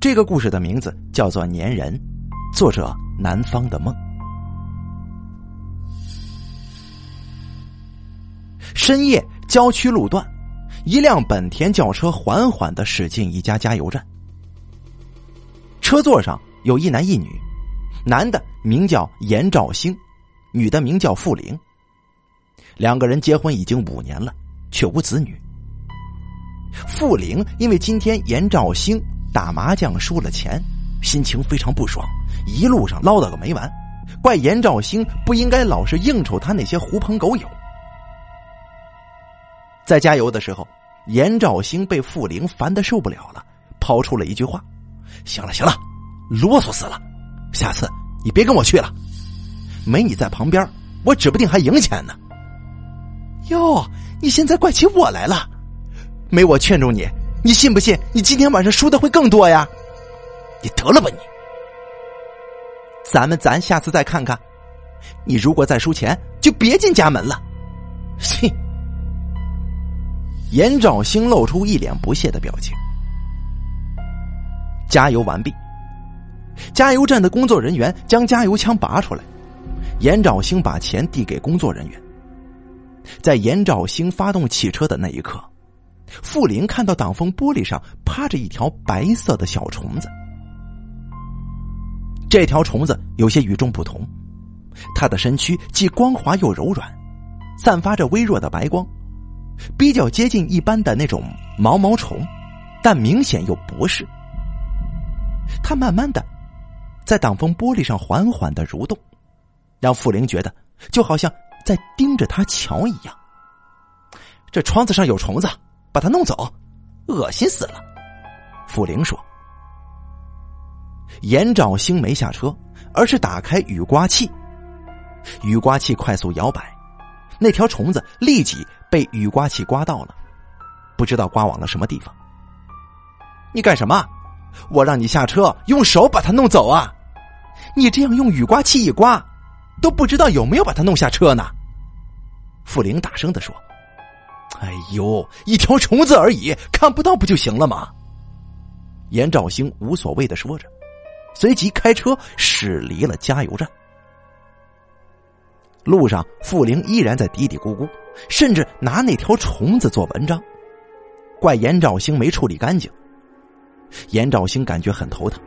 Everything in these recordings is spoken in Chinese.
这个故事的名字叫做《粘人》，作者南方的梦。深夜，郊区路段，一辆本田轿车缓缓的驶进一家加油站。车座上有一男一女，男的名叫严兆兴，女的名叫傅玲。两个人结婚已经五年了，却无子女。傅玲因为今天严兆兴打麻将输了钱，心情非常不爽，一路上唠叨个没完，怪严兆兴不应该老是应酬他那些狐朋狗友。在加油的时候，严兆兴被傅玲烦的受不了了，抛出了一句话。行了行了，啰嗦死了！下次你别跟我去了，没你在旁边，我指不定还赢钱呢。哟，你现在怪起我来了？没我劝住你，你信不信你今天晚上输的会更多呀？你得了吧你！咱们咱下次再看看，你如果再输钱，就别进家门了。哼！严兆兴露出一脸不屑的表情。加油完毕。加油站的工作人员将加油枪拔出来，严兆兴把钱递给工作人员。在严兆兴发动汽车的那一刻，傅林看到挡风玻璃上趴着一条白色的小虫子。这条虫子有些与众不同，它的身躯既光滑又柔软，散发着微弱的白光，比较接近一般的那种毛毛虫，但明显又不是。它慢慢的，在挡风玻璃上缓缓的蠕动，让傅玲觉得就好像在盯着他瞧一样。这窗子上有虫子，把他弄走，恶心死了。傅玲说。严兆兴没下车，而是打开雨刮器。雨刮器快速摇摆，那条虫子立即被雨刮器刮到了，不知道刮往了什么地方。你干什么？我让你下车，用手把它弄走啊！你这样用雨刮器一刮，都不知道有没有把它弄下车呢。傅玲大声的说：“哎呦，一条虫子而已，看不到不就行了吗？”严兆兴无所谓的说着，随即开车驶离了加油站。路上，傅玲依然在嘀嘀咕咕，甚至拿那条虫子做文章，怪严兆兴没处理干净。严兆兴感觉很头疼。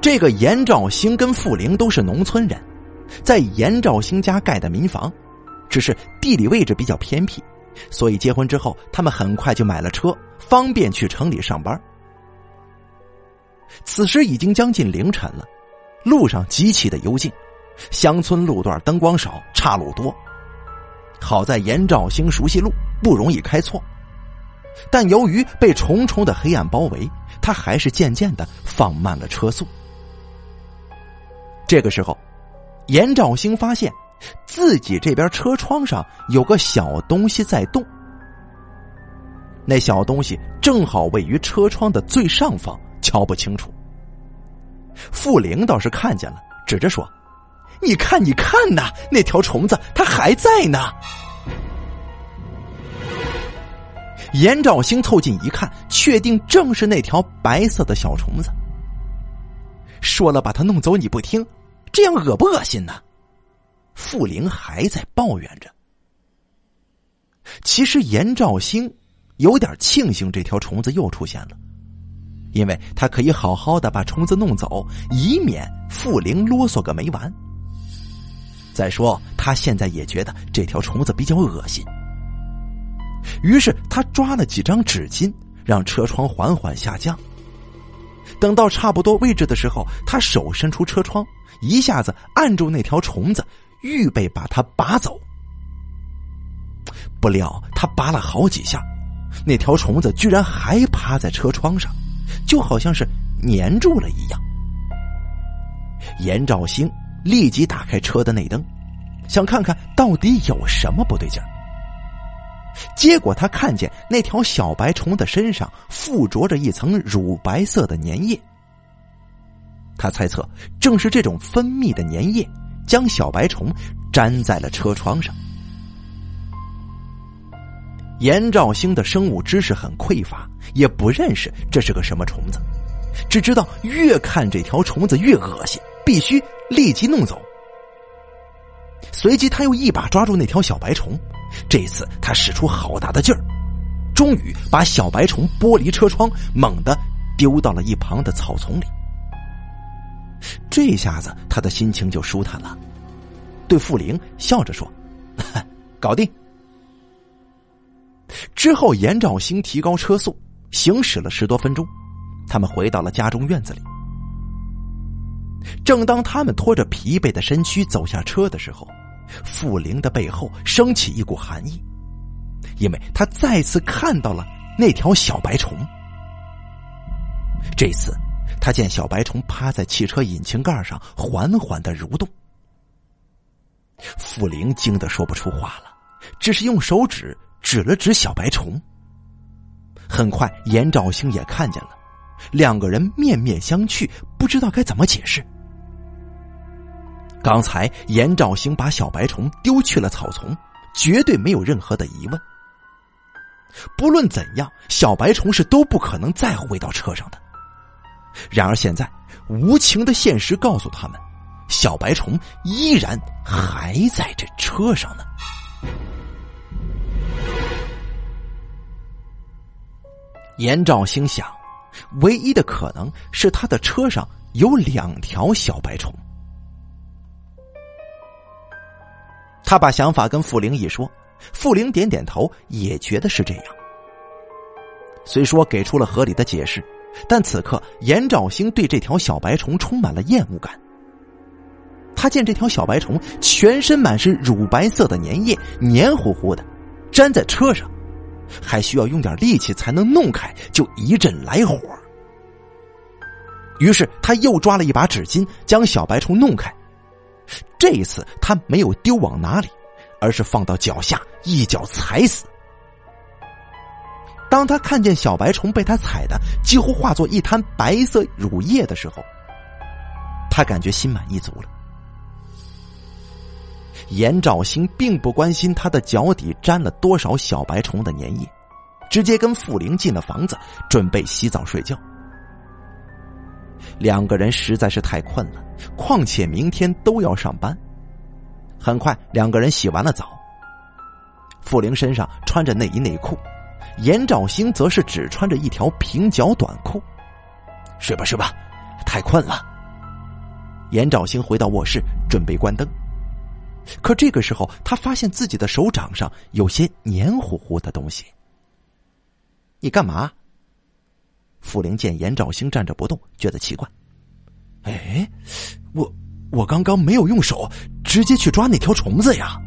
这个严兆兴跟傅玲都是农村人，在严兆兴家盖的民房，只是地理位置比较偏僻，所以结婚之后，他们很快就买了车，方便去城里上班。此时已经将近凌晨了，路上极其的幽静，乡村路段灯光少，岔路多。好在严兆兴熟悉路，不容易开错。但由于被重重的黑暗包围，他还是渐渐的放慢了车速。这个时候，严兆兴发现自己这边车窗上有个小东西在动，那小东西正好位于车窗的最上方，瞧不清楚。傅玲倒是看见了，指着说：“你看，你看呐，那条虫子它还在呢。”严兆兴凑近一看，确定正是那条白色的小虫子。说了把它弄走，你不听，这样恶不恶心呢？傅玲还在抱怨着。其实严兆兴有点庆幸这条虫子又出现了，因为他可以好好的把虫子弄走，以免傅玲啰嗦个没完。再说，他现在也觉得这条虫子比较恶心。于是他抓了几张纸巾，让车窗缓缓下降。等到差不多位置的时候，他手伸出车窗，一下子按住那条虫子，预备把它拔走。不料他拔了好几下，那条虫子居然还趴在车窗上，就好像是粘住了一样。严兆兴立即打开车的内灯，想看看到底有什么不对劲儿。结果他看见那条小白虫的身上附着着一层乳白色的粘液。他猜测，正是这种分泌的粘液将小白虫粘在了车窗上。严兆兴的生物知识很匮乏，也不认识这是个什么虫子，只知道越看这条虫子越恶心，必须立即弄走。随即，他又一把抓住那条小白虫，这次他使出好大的劲儿，终于把小白虫剥离车窗，猛地丢到了一旁的草丛里。这下子，他的心情就舒坦了，对傅玲笑着说：“搞定。”之后，严兆兴提高车速，行驶了十多分钟，他们回到了家中院子里。正当他们拖着疲惫的身躯走下车的时候，傅玲的背后升起一股寒意，因为他再次看到了那条小白虫。这次，他见小白虫趴在汽车引擎盖上，缓缓的蠕动。傅玲惊得说不出话了，只是用手指。指了指小白虫。很快，严兆兴也看见了，两个人面面相觑，不知道该怎么解释。刚才严兆兴把小白虫丢去了草丛，绝对没有任何的疑问。不论怎样，小白虫是都不可能再回到车上的。然而现在，无情的现实告诉他们，小白虫依然还在这车上呢。严兆兴想，唯一的可能是他的车上有两条小白虫。他把想法跟傅玲一说，傅玲点点头，也觉得是这样。虽说给出了合理的解释，但此刻严兆兴对这条小白虫充满了厌恶感。他见这条小白虫全身满是乳白色的粘液，黏糊糊的，粘在车上。还需要用点力气才能弄开，就一阵来火。于是他又抓了一把纸巾，将小白虫弄开。这一次他没有丢往哪里，而是放到脚下，一脚踩死。当他看见小白虫被他踩的几乎化作一滩白色乳液的时候，他感觉心满意足了。严兆兴并不关心他的脚底沾了多少小白虫的粘液，直接跟傅玲进了房子，准备洗澡睡觉。两个人实在是太困了，况且明天都要上班。很快，两个人洗完了澡。傅玲身上穿着内衣内裤，严兆兴则是只穿着一条平角短裤。睡吧睡吧，太困了。严兆兴回到卧室，准备关灯。可这个时候，他发现自己的手掌上有些黏糊糊的东西。你干嘛？傅玲见严兆兴站着不动，觉得奇怪。哎，我我刚刚没有用手直接去抓那条虫子呀。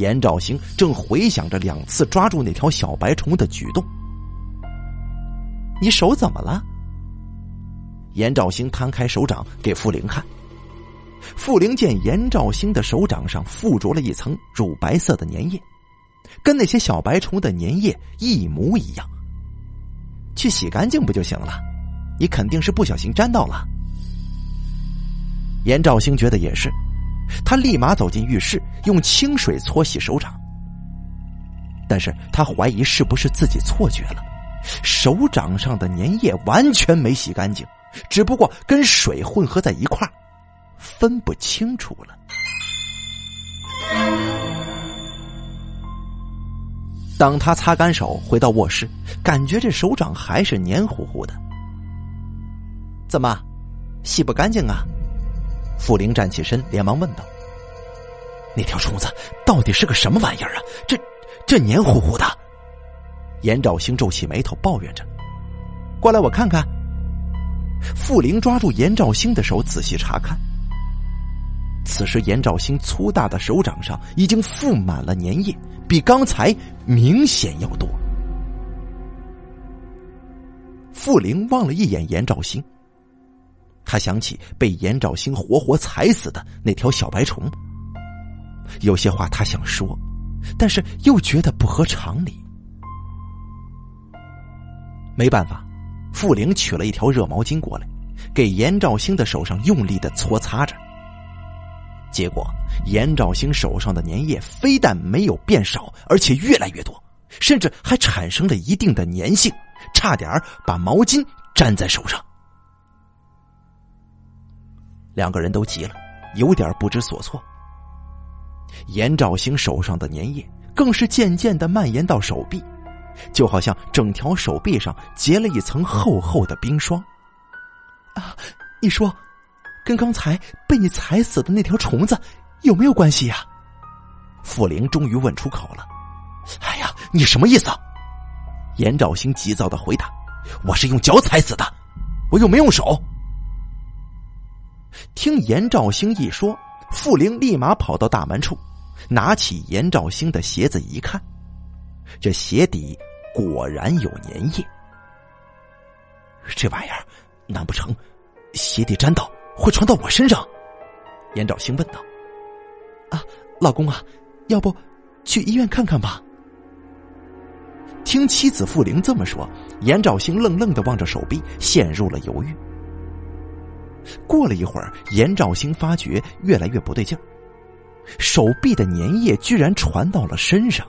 严兆兴正回想着两次抓住那条小白虫的举动。你手怎么了？严兆兴摊开手掌给傅玲看。傅玲见严兆兴的手掌上附着了一层乳白色的粘液，跟那些小白虫的粘液一模一样。去洗干净不就行了？你肯定是不小心沾到了。严兆兴觉得也是，他立马走进浴室，用清水搓洗手掌。但是他怀疑是不是自己错觉了，手掌上的粘液完全没洗干净，只不过跟水混合在一块。分不清楚了。当他擦干手回到卧室，感觉这手掌还是黏糊糊的。怎么，洗不干净啊？傅灵站起身，连忙问道：“那条虫子到底是个什么玩意儿啊？这这黏糊糊的。”严兆兴皱起眉头，抱怨着：“过来，我看看。”傅灵抓住严兆兴的手，仔细查看。此时，严兆兴粗大的手掌上已经覆满了粘液，比刚才明显要多。傅灵望了一眼严兆兴，他想起被严兆兴活活踩死的那条小白虫，有些话他想说，但是又觉得不合常理。没办法，傅玲取了一条热毛巾过来，给严兆兴的手上用力的搓擦着。结果，严兆兴手上的粘液非但没有变少，而且越来越多，甚至还产生了一定的粘性，差点把毛巾粘在手上。两个人都急了，有点不知所措。严兆兴手上的粘液更是渐渐的蔓延到手臂，就好像整条手臂上结了一层厚厚的冰霜。啊，你说，跟刚才被你踩死的那条虫子有没有关系呀？傅玲终于问出口了。哎呀，你什么意思？严兆兴急躁的回答：“我是用脚踩死的，我又没用手。”听严兆兴一说，傅玲立马跑到大门处，拿起严兆兴的鞋子一看，这鞋底果然有粘液。这玩意儿，难不成鞋底沾到会传到我身上？严兆兴问道。啊，老公啊，要不去医院看看吧？听妻子傅玲这么说，严兆兴愣愣的望着手臂，陷入了犹豫。过了一会儿，严兆兴发觉越来越不对劲儿，手臂的粘液居然传到了身上。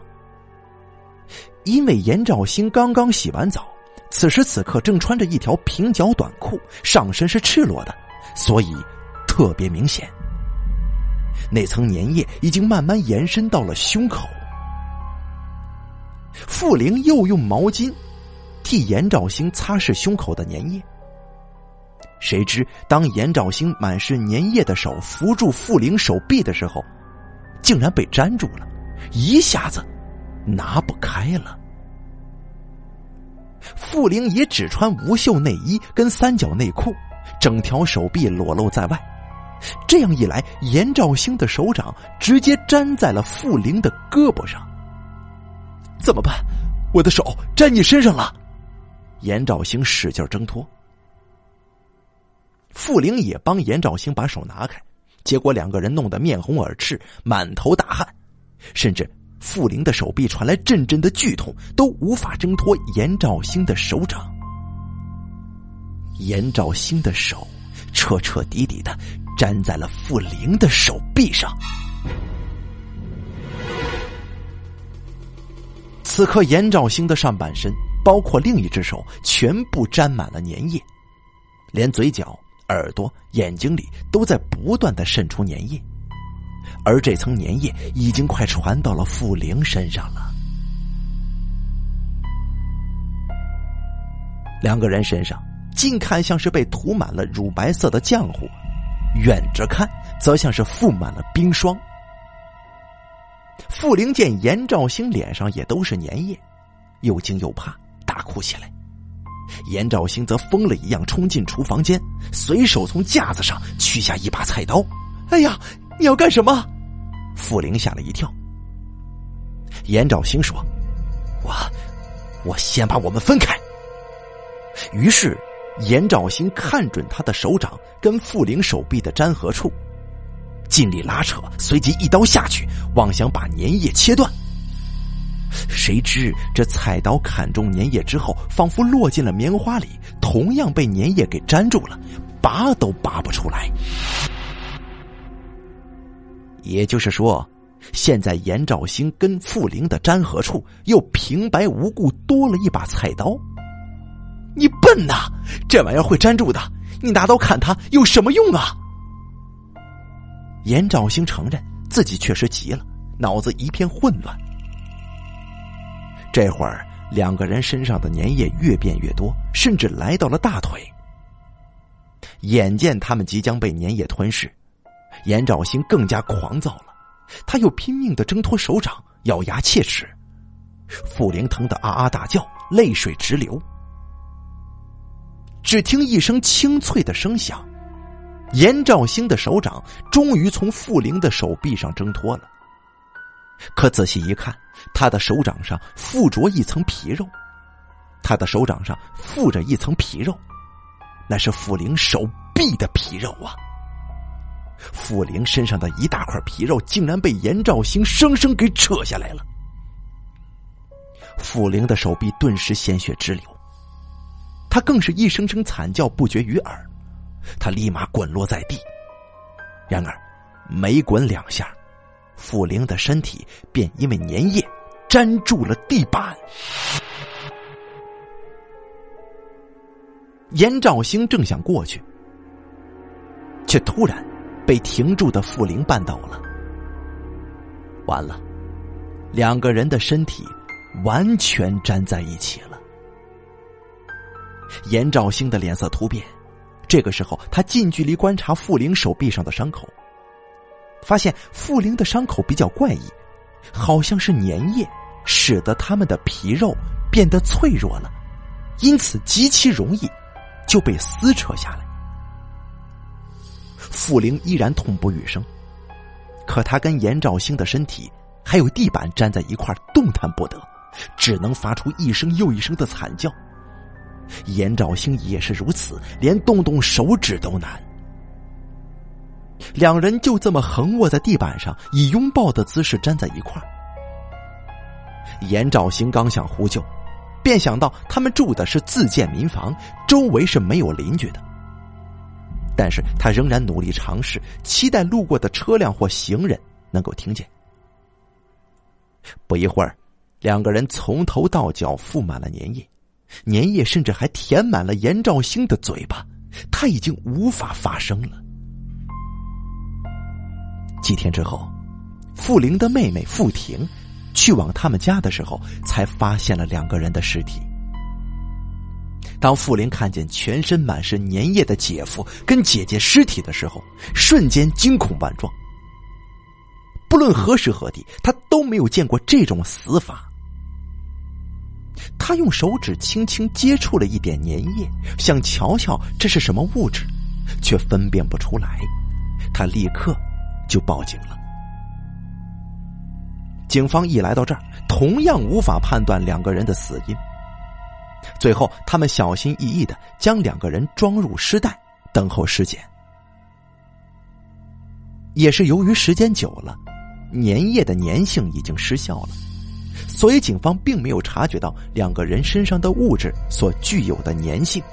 因为严兆兴刚刚洗完澡，此时此刻正穿着一条平角短裤，上身是赤裸的，所以特别明显。那层粘液已经慢慢延伸到了胸口。傅玲又用毛巾替严兆兴擦拭胸口的粘液。谁知，当严兆兴满是粘液的手扶住傅玲手臂的时候，竟然被粘住了，一下子拿不开了。傅玲也只穿无袖内衣跟三角内裤，整条手臂裸露在外。这样一来，严兆兴的手掌直接粘在了傅玲的胳膊上。怎么办？我的手粘你身上了！严兆兴使劲挣脱。傅灵也帮严兆兴把手拿开，结果两个人弄得面红耳赤，满头大汗，甚至傅灵的手臂传来阵阵的剧痛，都无法挣脱严兆兴的手掌。严兆兴的手彻彻底底的粘在了傅灵的手臂上。此刻，严兆兴的上半身，包括另一只手，全部沾满了粘液，连嘴角。耳朵、眼睛里都在不断的渗出粘液，而这层粘液已经快传到了傅玲身上了。两个人身上近看像是被涂满了乳白色的浆糊，远着看则像是覆满了冰霜。傅玲见严兆兴脸上也都是粘液，又惊又怕，大哭起来。严兆兴则疯了一样冲进厨房间，随手从架子上取下一把菜刀。哎呀，你要干什么？傅玲吓了一跳。严兆兴说：“我，我先把我们分开。”于是，严兆兴看准他的手掌跟傅玲手臂的粘合处，尽力拉扯，随即一刀下去，妄想把粘液切断。谁知这菜刀砍中粘液之后，仿佛落进了棉花里，同样被粘液给粘住了，拔都拔不出来。也就是说，现在严兆兴跟傅灵的粘合处又平白无故多了一把菜刀。你笨呐，这玩意儿会粘住的，你拿刀砍他有什么用啊？严兆兴承认自己确实急了，脑子一片混乱。这会儿，两个人身上的粘液越变越多，甚至来到了大腿。眼见他们即将被粘液吞噬，严兆兴更加狂躁了，他又拼命的挣脱手掌，咬牙切齿。傅玲疼得啊啊大叫，泪水直流。只听一声清脆的声响，严兆兴的手掌终于从傅玲的手臂上挣脱了。可仔细一看，他的手掌上附着一层皮肉，他的手掌上附着一层皮肉，那是傅灵手臂的皮肉啊！傅灵身上的一大块皮肉竟然被严兆兴生生给扯下来了，傅灵的手臂顿时鲜血直流，他更是一声声惨叫不绝于耳，他立马滚落在地，然而没滚两下。傅灵的身体便因为粘液粘住了地板。严兆兴正想过去，却突然被停住的傅灵绊倒了。完了，两个人的身体完全粘在一起了。严兆兴的脸色突变，这个时候他近距离观察傅灵手臂上的伤口。发现傅灵的伤口比较怪异，好像是粘液使得他们的皮肉变得脆弱了，因此极其容易就被撕扯下来。傅灵依然痛不欲生，可他跟严兆兴的身体还有地板粘在一块，动弹不得，只能发出一声又一声的惨叫。严兆兴也是如此，连动动手指都难。两人就这么横卧在地板上，以拥抱的姿势粘在一块儿。严兆兴刚想呼救，便想到他们住的是自建民房，周围是没有邻居的。但是他仍然努力尝试，期待路过的车辆或行人能够听见。不一会儿，两个人从头到脚覆满了粘液，粘液甚至还填满了严兆兴的嘴巴，他已经无法发声了。几天之后，傅玲的妹妹傅婷去往他们家的时候，才发现了两个人的尸体。当傅林看见全身满是粘液的姐夫跟姐姐尸体的时候，瞬间惊恐万状。不论何时何地，他都没有见过这种死法。他用手指轻轻接触了一点粘液，想瞧瞧这是什么物质，却分辨不出来。他立刻。就报警了。警方一来到这儿，同样无法判断两个人的死因。最后，他们小心翼翼的将两个人装入尸袋，等候尸检。也是由于时间久了，粘液的粘性已经失效了，所以警方并没有察觉到两个人身上的物质所具有的粘性。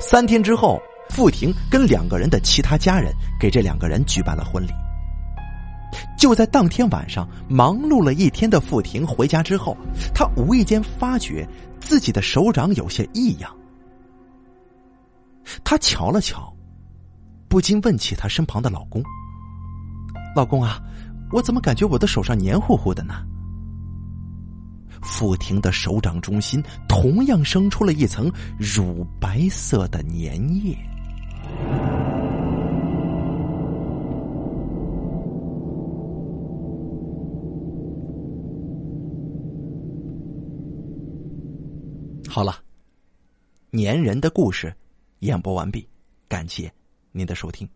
三天之后。傅婷跟两个人的其他家人给这两个人举办了婚礼。就在当天晚上，忙碌了一天的傅婷回家之后，她无意间发觉自己的手掌有些异样。她瞧了瞧，不禁问起她身旁的老公：“老公啊，我怎么感觉我的手上黏糊糊的呢？”傅婷的手掌中心同样生出了一层乳白色的粘液。好了，粘人的故事演播完毕，感谢您的收听。